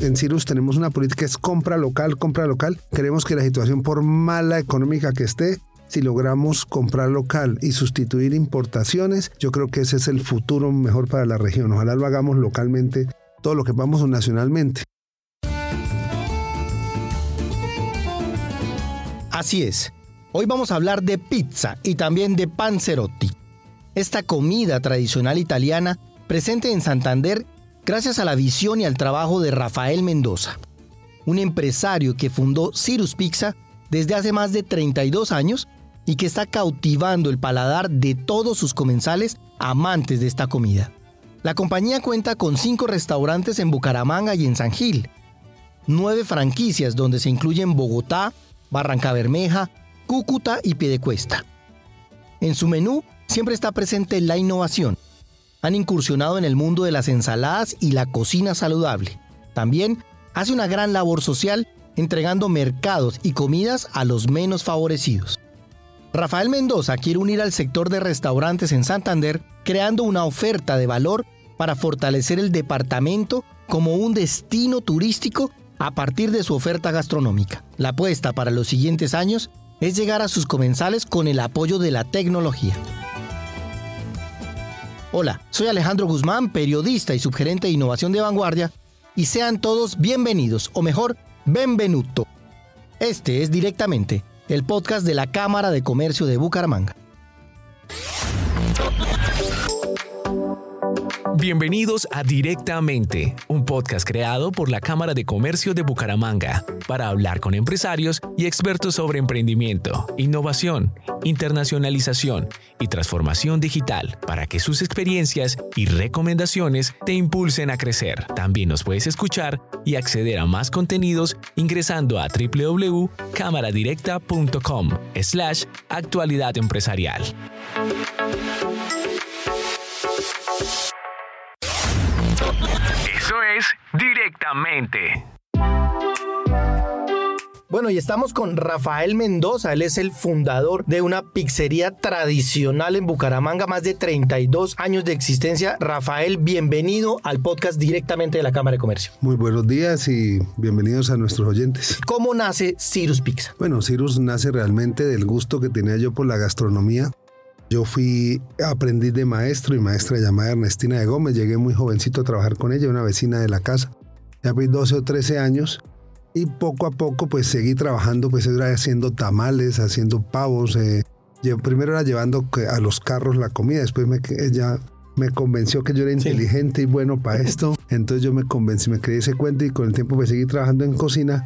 en Cirus tenemos una política es compra local, compra local. Queremos que la situación, por mala económica que esté, si logramos comprar local y sustituir importaciones, yo creo que ese es el futuro mejor para la región. Ojalá lo hagamos localmente, todo lo que vamos nacionalmente. Así es. Hoy vamos a hablar de pizza y también de panzerotti. Esta comida tradicional italiana presente en Santander gracias a la visión y al trabajo de Rafael Mendoza, un empresario que fundó Cirus Pizza desde hace más de 32 años y que está cautivando el paladar de todos sus comensales amantes de esta comida. La compañía cuenta con cinco restaurantes en Bucaramanga y en San Gil, nueve franquicias donde se incluyen Bogotá, Barranca Bermeja, Cúcuta y Piedecuesta. En su menú siempre está presente la innovación. Han incursionado en el mundo de las ensaladas y la cocina saludable. También hace una gran labor social entregando mercados y comidas a los menos favorecidos. Rafael Mendoza quiere unir al sector de restaurantes en Santander creando una oferta de valor para fortalecer el departamento como un destino turístico a partir de su oferta gastronómica. La apuesta para los siguientes años es llegar a sus comensales con el apoyo de la tecnología. Hola, soy Alejandro Guzmán, periodista y subgerente de innovación de vanguardia, y sean todos bienvenidos, o mejor, benvenuto. Este es directamente el podcast de la Cámara de Comercio de Bucaramanga. Bienvenidos a Directamente, un podcast creado por la Cámara de Comercio de Bucaramanga para hablar con empresarios y expertos sobre emprendimiento, innovación, internacionalización y transformación digital para que sus experiencias y recomendaciones te impulsen a crecer. También nos puedes escuchar y acceder a más contenidos ingresando a www.cámaradirecta.com slash actualidad empresarial. Es directamente. Bueno, y estamos con Rafael Mendoza. Él es el fundador de una pizzería tradicional en Bucaramanga, más de 32 años de existencia. Rafael, bienvenido al podcast directamente de la Cámara de Comercio. Muy buenos días y bienvenidos a nuestros oyentes. ¿Cómo nace Cirus Pizza? Bueno, Cirus nace realmente del gusto que tenía yo por la gastronomía. Yo fui aprendiz de maestro y maestra llamada Ernestina de Gómez. Llegué muy jovencito a trabajar con ella, una vecina de la casa. Ya fui 12 o 13 años y poco a poco pues seguí trabajando, pues era haciendo tamales, haciendo pavos. Eh, yo primero era llevando a los carros la comida, después me, ella me convenció que yo era inteligente y bueno para esto. Entonces yo me convencí, me creí ese cuento y con el tiempo pues seguí trabajando en cocina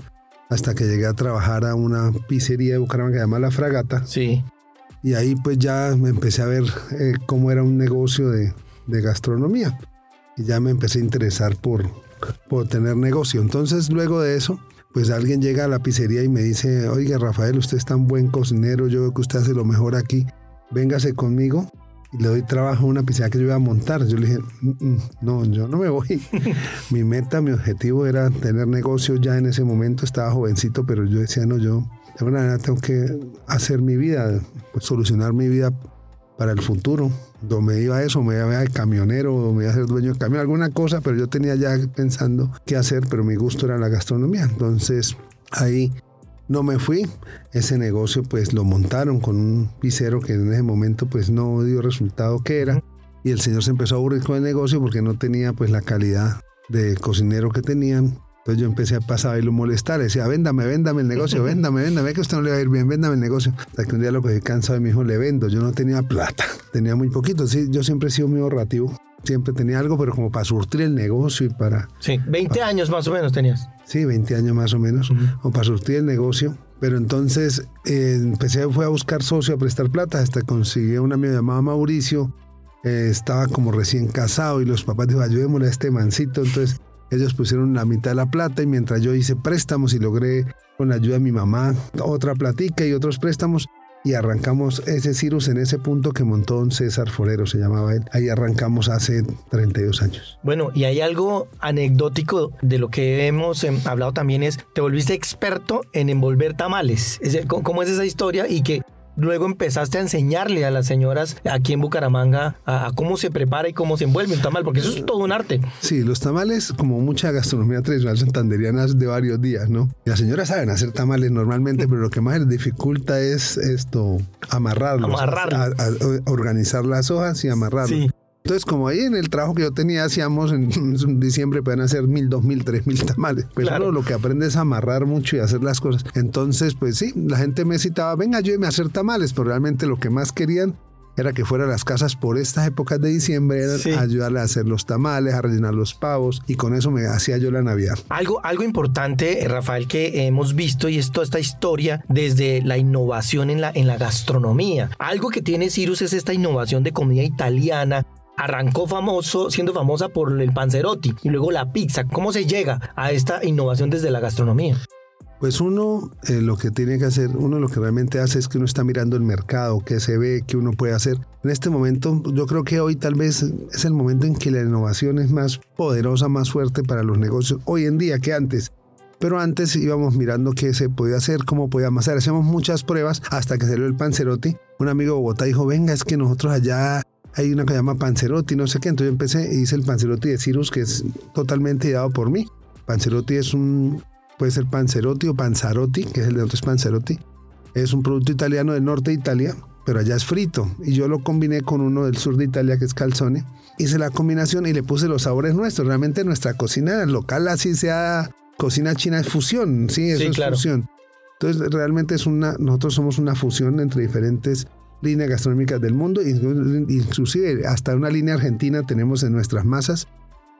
hasta que llegué a trabajar a una pizzería de Bucaramanga que se llama La Fragata. Sí. Y ahí pues ya me empecé a ver eh, cómo era un negocio de, de, gastronomía. Y ya me empecé a interesar por, por tener negocio. Entonces luego de eso, pues alguien llega a la pizzería y me dice, oiga Rafael, usted es tan buen cocinero, yo veo que usted hace lo mejor aquí, véngase conmigo y le doy trabajo a una pizzería que yo iba a montar. Yo le dije, no, yo no me voy. mi meta, mi objetivo era tener negocio ya en ese momento, estaba jovencito, pero yo decía, no, yo de alguna manera tengo que hacer mi vida, pues, solucionar mi vida para el futuro. Do me iba eso, me iba a camionero, o me iba a ser dueño de camión, alguna cosa, pero yo tenía ya pensando qué hacer, pero mi gusto era la gastronomía. Entonces ahí no me fui. Ese negocio pues lo montaron con un pisero que en ese momento pues no dio resultado que era. Y el señor se empezó a aburrir con el negocio porque no tenía pues la calidad de cocinero que tenían. Entonces yo empecé a pasar y lo molestar, decía, véndame, véndame el negocio, véndame, véndame, que usted no le va a ir bien, véndame el negocio. Hasta que un día lo cogí cansado y me dijo, le vendo. Yo no tenía plata, tenía muy poquito. Sí, yo siempre he sido muy ahorrativo, siempre tenía algo, pero como para surtir el negocio y para... Sí, 20 años más o menos tenías. Sí, 20 años más o menos, o para surtir el negocio. Pero entonces eh, empecé, fue a buscar socio, a prestar plata, hasta conseguí un amigo llamado Mauricio, eh, estaba como recién casado y los papás dijeron, ayudémosle a este mancito, entonces ellos pusieron la mitad de la plata y mientras yo hice préstamos y logré con la ayuda de mi mamá otra platica y otros préstamos y arrancamos ese Cirus en ese punto que montó don César Forero, se llamaba él. Ahí arrancamos hace 32 años. Bueno, y hay algo anecdótico de lo que hemos em, hablado también es, te volviste experto en envolver tamales. ¿Cómo es esa historia? Y que luego empezaste a enseñarle a las señoras aquí en Bucaramanga a, cómo se prepara y cómo se envuelve un tamal, porque eso es todo un arte. Sí, los tamales, como mucha gastronomía tradicional santanderiana, de varios días, ¿no? Las señoras saben hacer tamales normalmente, pero lo que más les dificulta es esto, amarrarlos. Amarrarlos. organizar las hojas y amarrarlos. Sí. Entonces, como ahí en el trabajo que yo tenía, hacíamos en, diciembre, pueden hacer mil, dos mil, tres mil tamales. Pues claro. lo que aprende es amarrar mucho y hacer las cosas. Entonces, pues sí, la gente me citaba, venga, ayúdeme a hacer tamales, pero realmente lo que más querían era que fuera a las casas por estas épocas de diciembre, era ayudarle a hacer los tamales, a rellenar los pavos, y con eso me hacía yo la Navidad. Algo, algo importante, Rafael, que hemos visto, y es toda esta historia desde la innovación en la, en la gastronomía. Algo que tiene Cirus es esta innovación de comida italiana, arrancó famoso, siendo famosa por el panzerotti y luego la pizza. ¿Cómo se llega a esta innovación desde la gastronomía? Pues uno eh, lo que tiene que hacer, uno lo que realmente hace es que uno está mirando el mercado, qué se ve, qué uno puede hacer. En este momento, yo creo que hoy tal vez es el momento en que la innovación es más poderosa, más fuerte para los negocios hoy en día que antes. Pero antes íbamos mirando qué se podía hacer, cómo podíamos hacer. Hacíamos muchas pruebas hasta que salió el panzerotti. Un amigo de Bogotá dijo, venga, es que nosotros allá hay una que se llama Panzerotti, no sé qué. Entonces yo empecé y hice el Panzerotti de Cirus, que es totalmente ideado por mí. Panzerotti es un, puede ser Panzerotti o Panzarotti, que es el de otros Panzerotti. Es un producto italiano del norte de Italia, pero allá es frito. Y yo lo combiné con uno del sur de Italia, que es calzone. Hice la combinación y le puse los sabores nuestros. Realmente nuestra cocina local, así sea cocina china, es fusión. Sí, eso es fusión. Entonces realmente es una, nosotros somos una fusión entre diferentes líneas gastronómicas del mundo, inclusive hasta una línea argentina tenemos en nuestras masas,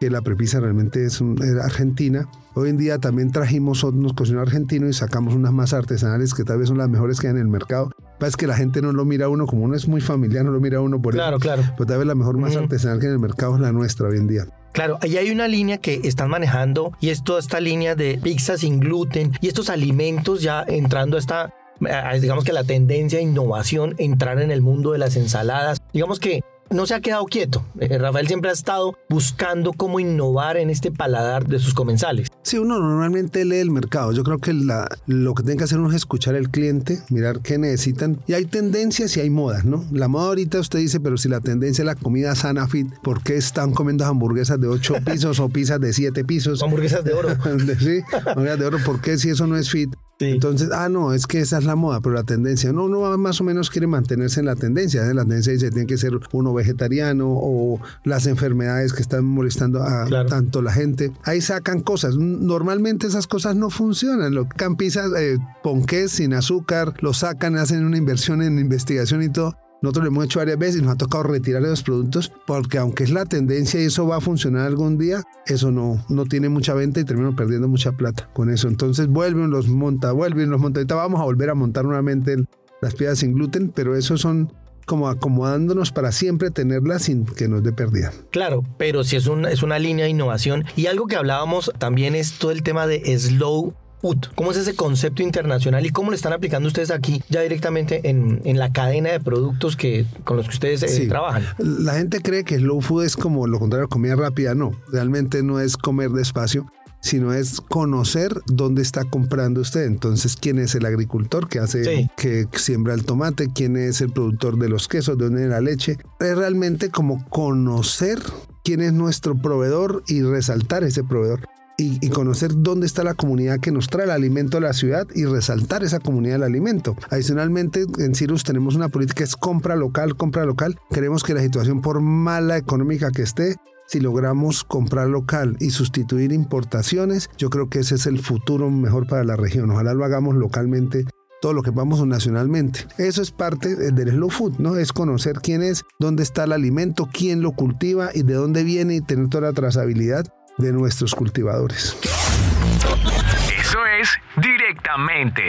que la prepisa realmente es argentina. Hoy en día también trajimos unos cocineros argentinos y sacamos unas masas artesanales que tal vez son las mejores que hay en el mercado. Es que la gente no lo mira a uno, como uno es muy familiar, no lo mira a uno por claro, Claro, Pero tal vez la mejor masa artesanal que hay en el mercado es la nuestra hoy en día. Claro, ahí hay una línea que están manejando y es toda esta línea de pizza sin gluten y estos alimentos ya entrando a esta digamos que la tendencia a innovación, entrar en el mundo de las ensaladas. Digamos que no se ha quedado quieto. Eh, Rafael siempre ha estado buscando cómo innovar en este paladar de sus comensales. Sí, uno normalmente lee el mercado. Yo creo que lo que tiene que hacer uno es escuchar al cliente, mirar qué necesitan. Y hay tendencias y hay modas, ¿no? La moda ahorita usted dice, pero si la tendencia es la comida sana fit, ¿por qué están comiendo hamburguesas de 8 pisos o pizzas de 7 pisos? Hamburguesas de oro. sí, hamburguesas de oro. ¿Por qué si eso no es fit? Entonces, ah, no, es que esa es la moda, pero la tendencia, no, uno más o menos quiere mantenerse en la tendencia. La tendencia dice, tiene que ser uno vegetariano o las enfermedades que están molestando a tanto la gente. Ahí sacan cosas. Normalmente esas cosas no funcionan. Lo que pizzas, eh, ponqués sin azúcar, lo sacan, hacen una inversión en investigación y todo. Nosotros lo hemos hecho varias veces y nos ha tocado retirar los productos porque aunque es la tendencia y eso va a funcionar algún día, eso no, no tiene mucha venta y terminamos perdiendo mucha plata con eso. Entonces vuelven, los monta, vuelven, los monta. Ahorita vamos a volver a montar nuevamente las piedras sin gluten, pero eso son como acomodándonos para siempre tenerlas sin que nos dé pérdida. Claro, pero si es, es una línea de innovación y algo que hablábamos también es todo el tema de slow ¿Cómo es ese concepto internacional y cómo lo están aplicando ustedes aquí ya directamente en, la cadena de productos que, con los que ustedes eh, trabajan? La gente cree que slow food es como lo contrario, comida rápida. No, realmente no es comer despacio sino es conocer dónde está comprando usted. Entonces, quién es el agricultor que hace, que siembra el tomate, quién es el productor de los quesos, de dónde viene la leche. Es realmente como conocer quién es nuestro proveedor y resaltar ese proveedor y, conocer dónde está la comunidad que nos trae el alimento a la ciudad y resaltar esa comunidad del alimento. Adicionalmente, en Cirrus tenemos una política que es compra local, compra local. Queremos que la situación, por mala económica que esté, si logramos comprar local y sustituir importaciones, yo creo que ese es el futuro mejor para la región. Ojalá lo hagamos localmente todo lo que vamos nacionalmente. Eso es parte del slow food, ¿no? Es conocer quién es, dónde está el alimento, quién lo cultiva y de dónde viene y tener toda la trazabilidad de nuestros cultivadores. Eso es directamente.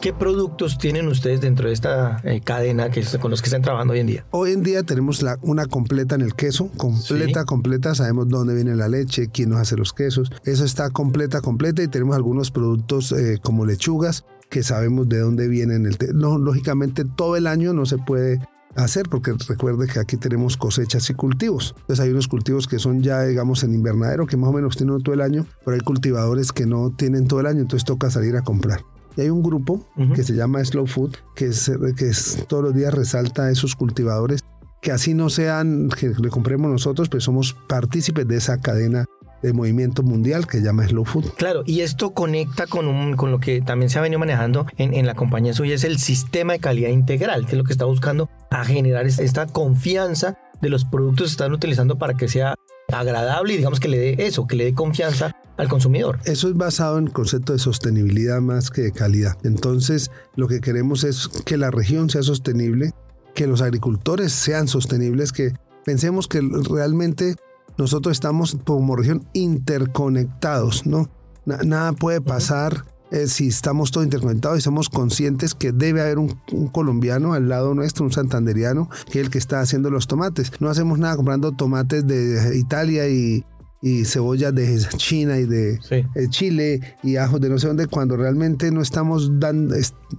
¿Qué productos tienen ustedes dentro de esta eh, cadena que con los que están trabajando hoy en día? Hoy en día tenemos la, una completa en el queso, completa, completa. Sabemos dónde viene la leche, quién nos hace los quesos. Eso está completa, completa y tenemos algunos productos eh, como lechugas que sabemos de dónde vienen. El no, lógicamente todo el año no se puede hacer, porque recuerde que aquí tenemos cosechas y cultivos. Entonces hay unos cultivos que son ya, digamos, en invernadero, que más o menos tienen todo el año, pero hay cultivadores que no tienen todo el año, entonces toca salir a comprar. Y hay un grupo que se llama Slow Food, que, es, que es, todos los días resalta a esos cultivadores, que así no sean, que le compremos nosotros, pues somos partícipes de esa cadena de movimiento mundial que llama Slow Food. Claro, y esto conecta con, un, con lo que también se ha venido manejando en, en la compañía suya, es el sistema de calidad integral, que es lo que está buscando a generar esta confianza de los productos que están utilizando para que sea agradable y digamos que le dé eso, que le dé confianza al consumidor. Eso es basado en el concepto de sostenibilidad más que de calidad. Entonces, lo que queremos es que la región sea sostenible, que los agricultores sean sostenibles, que pensemos que realmente nosotros estamos como región interconectados, ¿no? nada puede pasar eh, si estamos todos interconectados y somos conscientes que debe haber un, colombiano al lado nuestro, un santanderiano, que es el que está haciendo los tomates. No hacemos nada comprando tomates de Italia y, y cebollas de China y de eh, Chile y ajos de no sé dónde, cuando realmente no estamos dando,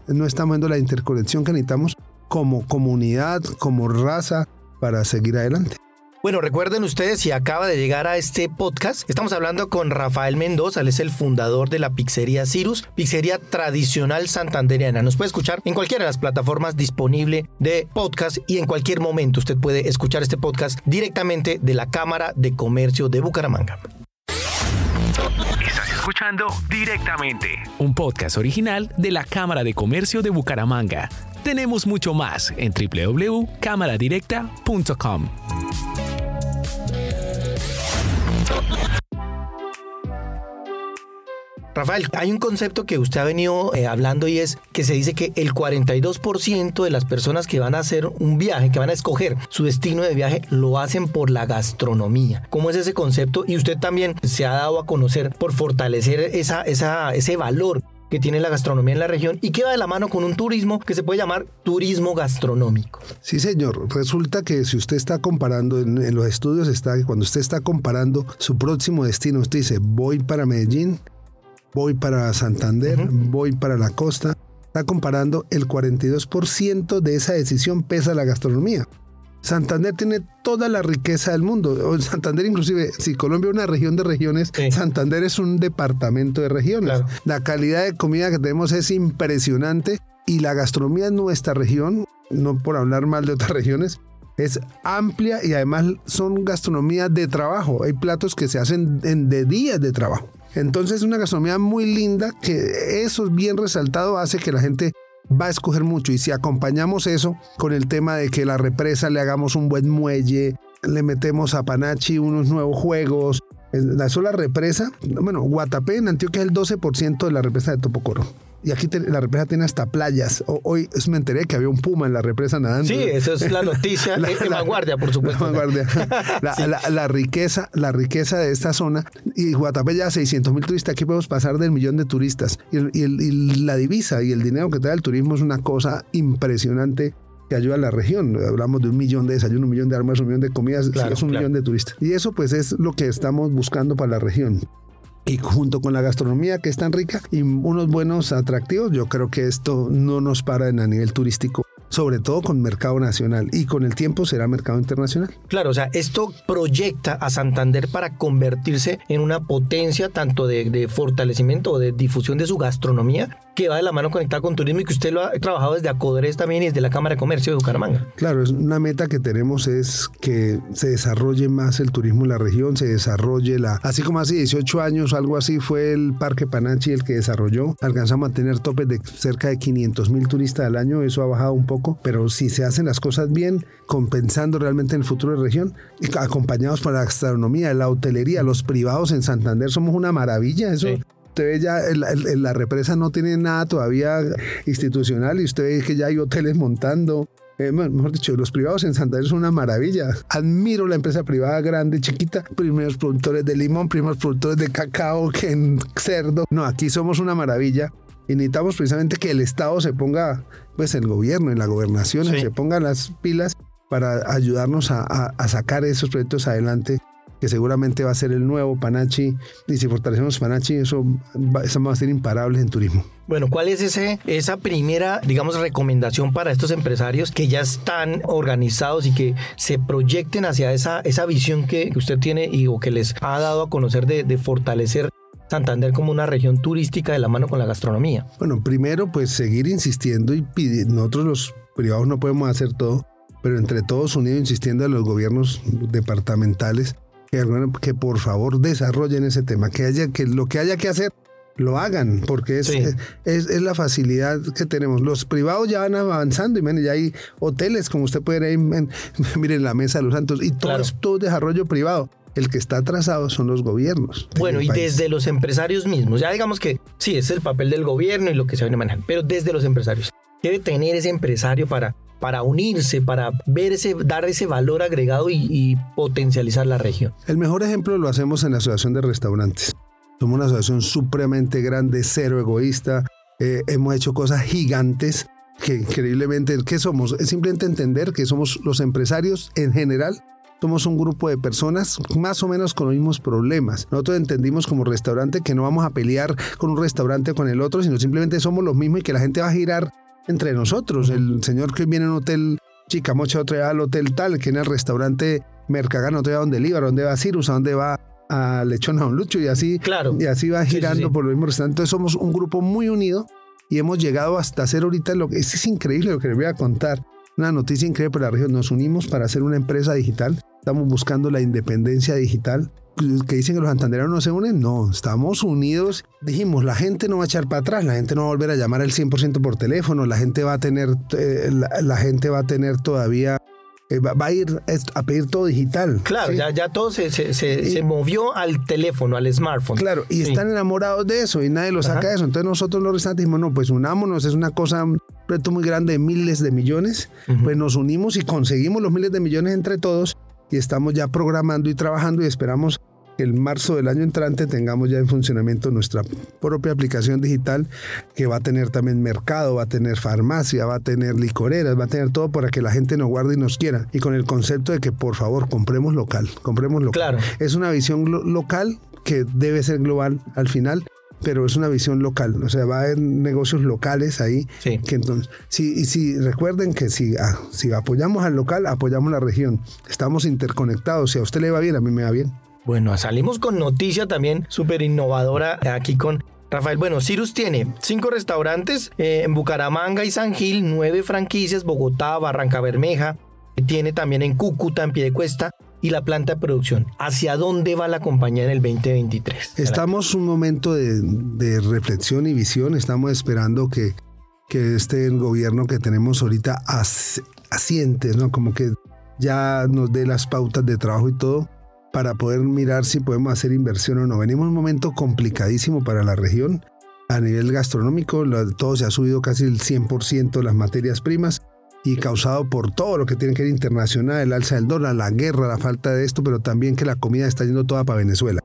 no estamos dando la interconexión que necesitamos como comunidad, como raza, para seguir adelante. Bueno, recuerden ustedes, si acaba de llegar a este podcast, estamos hablando con Rafael Mendoza, él es el fundador de la pizzería Cirus, pizzería tradicional santanderiana. Nos puede escuchar en cualquiera de las plataformas disponible de podcast y en cualquier momento usted puede escuchar este podcast directamente de la Cámara de Comercio de Bucaramanga. Estás escuchando directamente un podcast original de la Cámara de Comercio de Bucaramanga. Tenemos mucho más en www.cámaradirecta.com. Rafael, hay un concepto que usted ha venido eh, hablando y es que se dice que el 42% de las personas que van a hacer un viaje, que van a escoger su destino de viaje, lo hacen por la gastronomía. ¿Cómo es ese concepto? Y usted también se ha dado a conocer por fortalecer esa, ese valor que tiene la gastronomía en la región y que va de la mano con un turismo que se puede llamar turismo gastronómico. Sí, señor. Resulta que si usted está comparando, en, en los estudios está que cuando usted está comparando su próximo destino, usted dice, voy para Medellín, voy para Santander, voy para la costa. Está comparando el 42% de esa decisión pesa la gastronomía. Santander tiene toda la riqueza del mundo. Santander inclusive, si Colombia es una región de regiones, Santander es un departamento de regiones. La calidad de comida que tenemos es impresionante y la gastronomía en nuestra región, no por hablar mal de otras regiones, es amplia y además son gastronomía de trabajo. Hay platos que se hacen en, de días de trabajo. Entonces es una gastronomía muy linda que eso bien resaltado hace que la gente va a escoger mucho y si acompañamos eso con el tema de que la represa le hagamos un buen muelle, le metemos a Panachi unos nuevos juegos, la sola represa, bueno, Guatapé en Antioquia es el 12% de la represa de Topocoro. Y aquí la represa tiene hasta playas. hoy me enteré que había un puma en la represa nadando. Sí, eso es la noticia la, vanguardia, por supuesto. La vanguardia. la, riqueza, la riqueza de esta zona. Y Guatapé ya 600 mil turistas. Aquí podemos pasar del millón de turistas. Y, la divisa y el dinero que trae el turismo es una cosa impresionante que ayuda a la región. Hablamos de un millón de desayunos, un millón de armas, un millón de comidas, es un millón de turistas. Y eso pues es lo que estamos buscando para la región y junto con la gastronomía que es tan rica y unos buenos atractivos, yo creo que esto no nos para en a nivel turístico sobre todo con mercado nacional y con el tiempo será mercado internacional. Claro, o sea, esto proyecta a Santander para convertirse en una potencia tanto de, fortalecimiento o de difusión de su gastronomía que va de la mano conectada con turismo y que usted lo ha trabajado desde Acodres también y desde la Cámara de Comercio de Bucaramanga. Claro, es una meta que tenemos es que se desarrolle más el turismo en la región, se desarrolle la... Así como hace 18 años, algo así, fue el Parque Panachi el que desarrolló. Alcanzamos a tener topes de cerca de 500 mil turistas al año, eso ha bajado un poco, pero si se hacen las cosas bien, compensando realmente en el futuro de la región, acompañados por la gastronomía, la hotelería, los privados en Santander, somos una maravilla, eso usted ve ya, la represa no tiene nada todavía institucional y usted ve que ya hay hoteles montando. Eh, mejor dicho, los privados en Santander son una maravilla. Admiro la empresa privada grande, chiquita. Primeros productores de limón, primeros productores de cacao, que en cerdo. No, aquí somos una maravilla. Y necesitamos precisamente que el Estado se ponga, pues el gobierno y la gobernación se pongan las pilas para ayudarnos a, a sacar esos proyectos adelante que seguramente va a ser el nuevo Panachi. Y si fortalecemos Panachi, eso va, a ser imparables en turismo. Bueno, ¿cuál es ese, esa primera, digamos, recomendación para estos empresarios que ya están organizados y que se proyecten hacia esa, esa visión que usted tiene y o que les ha dado a conocer de, de fortalecer Santander como una región turística de la mano con la gastronomía? Bueno, primero pues seguir insistiendo y pidiendo, nosotros los privados no podemos hacer todo, pero entre todos unidos insistiendo a los gobiernos departamentales que, que por favor desarrollen ese tema, que haya que lo que haya que hacer lo hagan, porque es, es, es, la facilidad que tenemos. Los privados ya van avanzando y miren, ya hay hoteles, como usted puede ver ahí, miren la Mesa de los Santos, y todo es todo desarrollo privado. El que está atrasado son los gobiernos. Bueno, y desde los empresarios mismos, ya digamos que sí, es el papel del gobierno y lo que se viene a manejar, pero desde los empresarios, debe tener ese empresario para para unirse, para ver ese, dar ese valor agregado y, potencializar la región. El mejor ejemplo lo hacemos en la Asociación de Restaurantes. Somos una asociación supremamente grande, cero egoísta. Eh, hemos hecho cosas gigantes que increíblemente, ¿qué somos? Es simplemente entender que somos los empresarios en general. Somos un grupo de personas más o menos con los mismos problemas. Nosotros entendimos como restaurante que no vamos a pelear con un restaurante o con el otro, sino simplemente somos los mismos y que la gente va a girar entre nosotros. El señor que viene en un hotel Chicamocha, otro va al hotel tal, que en el restaurante Mercagano, otro va a donde Líbar, donde va a Cirus, a donde va a Lechona Don Lucho y así, claro. y así va girando por los mismos restaurantes. Entonces somos un grupo muy unido y hemos llegado hasta hacer ahorita lo que es, increíble lo que les voy a contar. Una noticia increíble para la región. Nos unimos para hacer una empresa digital. Estamos buscando la independencia digital que dicen que los santandereanos no se unen, no, estamos unidos. Dijimos, la gente no va a echar para atrás, la gente no va a volver a llamar al 100% por teléfono, la gente va a tener, eh, la, gente va a tener todavía eh, va, a ir a pedir todo digital. Claro, ya, ya todo se, se, se, movió al teléfono, al smartphone. Claro, y están enamorados de eso y nadie lo saca de eso. Entonces nosotros los restantes dijimos, no, pues unámonos, es una cosa, un reto muy grande de miles de millones. Pues nos unimos y conseguimos los miles de millones entre todos y estamos ya programando y trabajando y esperamos el marzo del año entrante tengamos ya en funcionamiento nuestra propia aplicación digital que va a tener también mercado, va a tener farmacia, va a tener licoreras, va a tener todo para que la gente nos guarde y nos quiera. Y con el concepto de que por favor compremos local, compremos local. Claro. Es una visión local que debe ser global al final pero es una visión local, o sea, va a haber negocios locales ahí. Sí. Que entonces, sí, y si recuerden que si, ah, si apoyamos al local, apoyamos la región. Estamos interconectados. Si a usted le va bien, a mí me va bien. Bueno, salimos con noticia también súper innovadora aquí con Rafael, bueno, Cirus tiene cinco restaurantes eh, en Bucaramanga y San Gil, nueve franquicias, Bogotá, Barranca Bermeja, tiene también en Cúcuta, en Piedecuesta, y la planta de producción. ¿Hacia dónde va la compañía en el 2023? Estamos un momento de, reflexión y visión. Estamos esperando que, que este gobierno que tenemos ahorita asiente, ¿no? Como que ya nos dé las pautas de trabajo y todo para poder mirar si podemos hacer inversión o no. Venimos en un momento complicadísimo para la región. A nivel gastronómico, todo se ha subido casi el 100% las materias primas y causado por todo lo que tiene que ver internacional, el alza del dólar, la guerra, la falta de esto, pero también que la comida está yendo toda para Venezuela.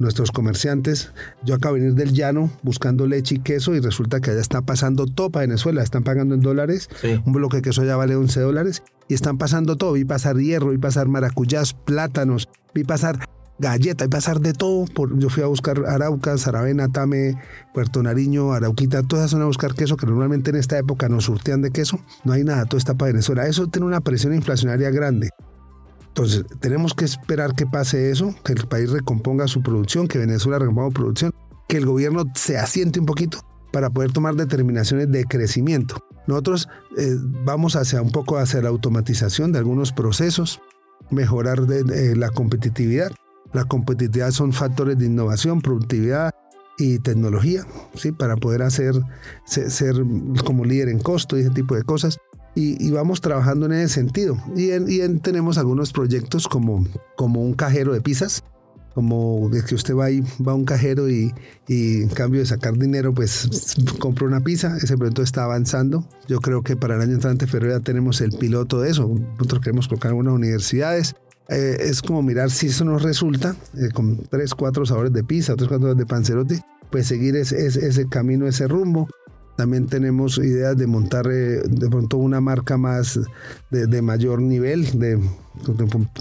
Nuestros comerciantes, yo acabo de venir del llano buscando leche y queso y resulta que allá está pasando todo para Venezuela, están pagando en dólares, un bloque de queso ya vale 11 dólares y están pasando todo, vi pasar hierro, vi pasar maracuyás, plátanos, vi pasar galleta, vi pasar de todo. yo fui a buscar Arauca, Saravena, Tame, Puerto Nariño, Arauquita, todas son a buscar queso que normalmente en esta época nos surtean de queso. No hay nada, todo está para Venezuela. Eso tiene una presión inflacionaria grande. Entonces, tenemos que esperar que pase eso, que el país recomponga su producción, que Venezuela recomponga su producción, que el gobierno se asiente un poquito para poder tomar determinaciones de crecimiento. Nosotros eh, vamos hacia un poco hacia la automatización de algunos procesos, mejorar la competitividad. La competitividad son factores de innovación, productividad y tecnología, ¿sí? para poder hacer, ser, ser como líder en costo y ese tipo de cosas y, vamos trabajando en ese sentido. Y, tenemos algunos proyectos como, como un cajero de pizzas, como que usted va y va a un cajero y, y, en cambio de sacar dinero, pues compra una pizza. Ese proyecto está avanzando. Yo creo que para el año entrante, febrero, ya tenemos el piloto de eso. Nosotros queremos colocar algunas universidades. Eh, es como mirar si eso nos resulta, eh, con tres, cuatro sabores de pizza, tres, cuatro sabores de panzerote, pues seguir ese, ese, ese camino, ese rumbo También tenemos ideas de montar eh, de pronto una marca más de, mayor nivel, de,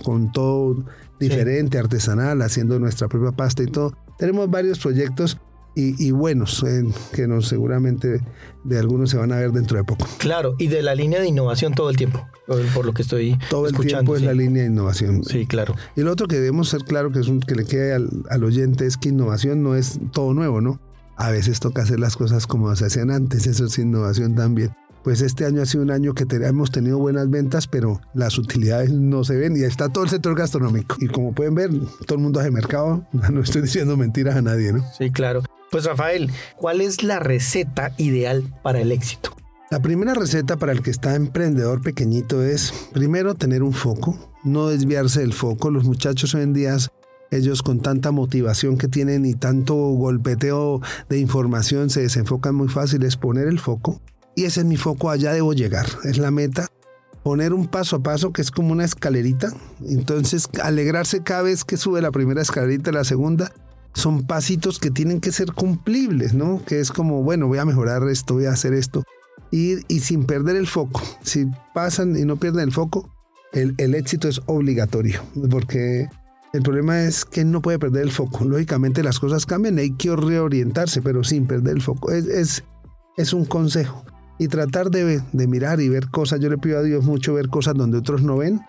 con, todo diferente, artesanal, haciendo nuestra propia pasta y todo. Tenemos varios proyectos y, buenos, que nos seguramente de algunos se van a ver dentro de poco. Claro, y de la línea de innovación todo el tiempo, por lo que estoy Todo el tiempo es la línea de innovación. Sí, claro. Y lo otro que debemos ser claro que, es un, que le quede al, al oyente es que innovación no es todo nuevo, ¿no? A veces toca hacer las cosas como se hacían antes, eso es innovación también pues este año ha sido un año que hemos tenido buenas ventas, pero las utilidades no se ven y está todo el sector gastronómico. Y como pueden ver, todo el mundo hace mercado, no estoy diciendo mentiras a nadie, ¿no? Sí, claro. Pues Rafael, ¿cuál es la receta ideal para el éxito? La primera receta para el que está emprendedor pequeñito es, primero, tener un foco, no desviarse del foco. Los muchachos hoy en día ellos con tanta motivación que tienen y tanto golpeteo de información se desenfocan muy fácil, es poner el foco y ese es mi foco, allá debo llegar, es la meta. Poner un paso a paso que es como una escalerita, entonces alegrarse cada vez que sube la primera escalerita, la segunda, son pasitos que tienen que ser cumplibles, ¿no? Que es como, bueno, voy a mejorar esto, voy a hacer esto. Y, y sin perder el foco. Si pasan y no pierden el foco, el, el, éxito es obligatorio. Porque el problema es que no puede perder el foco. Lógicamente las cosas cambian, hay que reorientarse, pero sin perder el foco. Es, es, es un consejo y tratar de, mirar y ver cosas. Yo le pido a Dios mucho ver cosas donde otros no ven.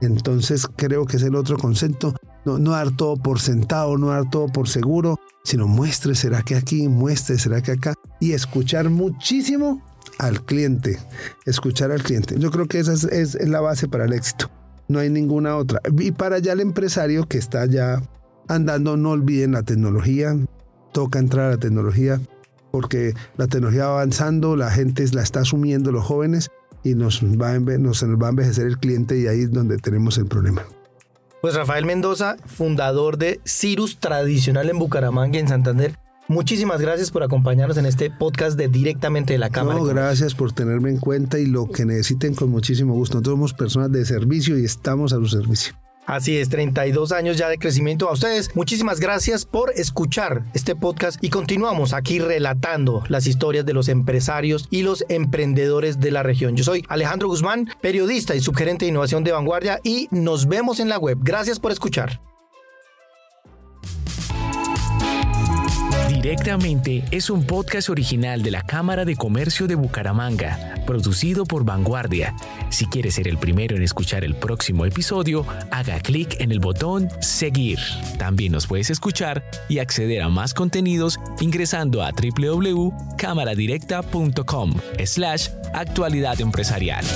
Entonces creo que es el otro concepto. No, no dar todo por sentado, no dar todo por seguro, sino muestre, será que aquí, muestre, será que acá. Y escuchar muchísimo al cliente. Escuchar al cliente. Yo creo que esa es, es la base para el éxito. No hay ninguna otra. Y para allá el empresario que está ya andando, no olviden la tecnología. Toca entrar a la tecnología porque la tecnología va avanzando, la gente la está asumiendo, los jóvenes, y nos va, a, nos, va a envejecer el cliente y ahí es donde tenemos el problema. Pues Rafael Mendoza, fundador de Cirus Tradicional en Bucaramanga, en Santander. Muchísimas gracias por acompañarnos en este podcast de Directamente de la Cámara. No, gracias por tenerme en cuenta y lo que necesiten con muchísimo gusto. Nosotros somos personas de servicio y estamos a su servicio. Así es, 32 años ya de crecimiento a ustedes. Muchísimas gracias por escuchar este podcast y continuamos aquí relatando las historias de los empresarios y los emprendedores de la región. Yo soy Alejandro Guzmán, periodista y subgerente de innovación de vanguardia y nos vemos en la web. Gracias por escuchar. Directamente es un podcast original de la Cámara de Comercio de Bucaramanga, producido por Vanguardia. Si quieres ser el primero en escuchar el próximo episodio, haga clic en el botón Seguir. También nos puedes escuchar y acceder a más contenidos ingresando a www.cámaradirecta.com slash actualidad empresarial.